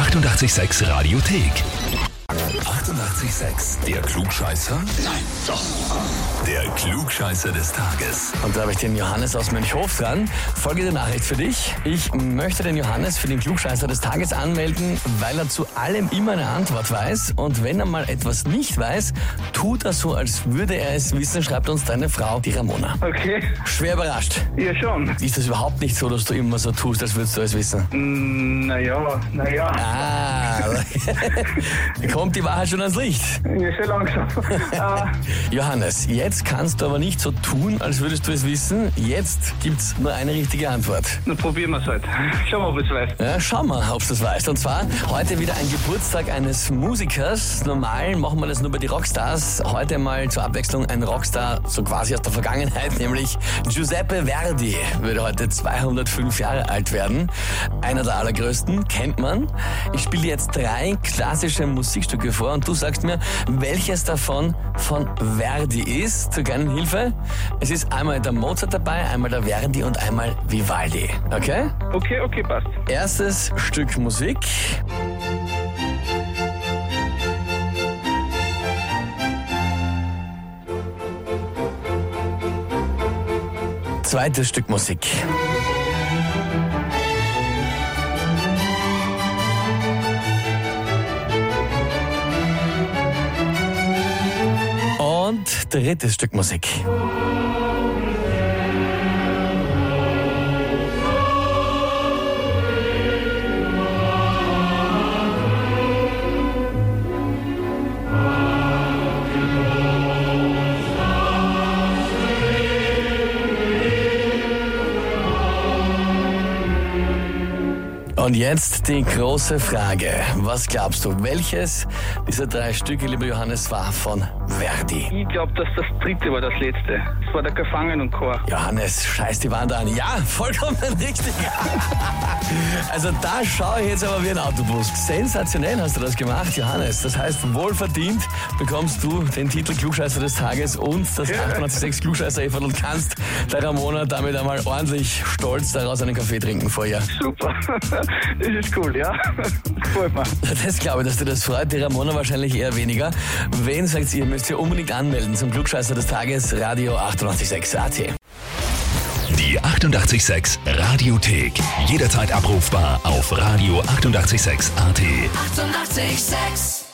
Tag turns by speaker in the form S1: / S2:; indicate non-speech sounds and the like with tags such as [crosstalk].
S1: 886 Radiothek. 88,6. Der Klugscheißer? Nein, doch. Der Klugscheißer des Tages.
S2: Und da habe ich den Johannes aus Mönchhof dran. Folgende Nachricht für dich. Ich möchte den Johannes für den Klugscheißer des Tages anmelden, weil er zu allem immer eine Antwort weiß. Und wenn er mal etwas nicht weiß, tut er so, als würde er es wissen, schreibt uns deine Frau, die Ramona.
S3: Okay,
S2: Schwer überrascht.
S3: ja schon.
S2: Ist das überhaupt nicht so, dass du immer so tust, als würdest du es wissen?
S3: Mm, Naja, naja,
S2: Ah, [laughs] kommt die Wahrheit schon ans Licht.
S3: ja, schon langsam. äh, [laughs]
S2: Johannes, jetzt kannst du aber nicht so tun, als würdest du es wissen. Jetzt gibt's nur eine richtige Antwort.
S3: dann probieren wir es halt. Schauen wir, ob ich es weiß.
S2: Ja, schau mal, ob du das weißt. Und zwar heute wieder ein Geburtstag eines Musikers. Normal machen wir das nur bei die Rockstars. Heute mal zur Abwechslung ein Rockstar, so quasi aus der Vergangenheit, [laughs] nämlich Giuseppe Verdi würde heute 205 Jahre alt werden. Einer der allergrößten, kennt man. Ich spiele jetzt drei klassische Musikstücke vor und du sagst mir, welches davon von Verdi ist. Zur kleinen Hilfe. Es ist einmal der Mozart dabei, einmal der Verdi und einmal Vivaldi. Okay?
S3: Okay, okay, passt.
S2: Erstes Stück Musik. Zweites Stück Musik. Und drittes Stück Musik. Und jetzt die große Frage. Was glaubst du, welches dieser drei Stücke, lieber Johannes, war von Verdi?
S3: Ich glaube, dass das dritte war das letzte. Das war der Gefangen und Chor.
S2: Johannes, scheiß die Wand an. Ja, vollkommen [laughs] richtig. Also da schaue ich jetzt aber wie ein Autobus. Sensationell hast du das gemacht, Johannes. Das heißt, wohlverdient bekommst du den Titel Klugscheißer des Tages und das 886 klugscheißer -Eferl und kannst der Ramona damit einmal ordentlich stolz daraus einen Kaffee trinken vor ihr.
S3: Super. Das ist cool, ja. [laughs] Gefällt mir.
S2: Das glaube ich, dass dir das freut. Die Ramona wahrscheinlich eher weniger. Wen sagt ihr, müsst ihr unbedingt anmelden zum Klugscheißer des Tages, Radio 886 AT.
S1: Die 88,6 Radiothek. Jederzeit abrufbar auf radio886.at. 88,6.
S4: Eighty-eight, sex.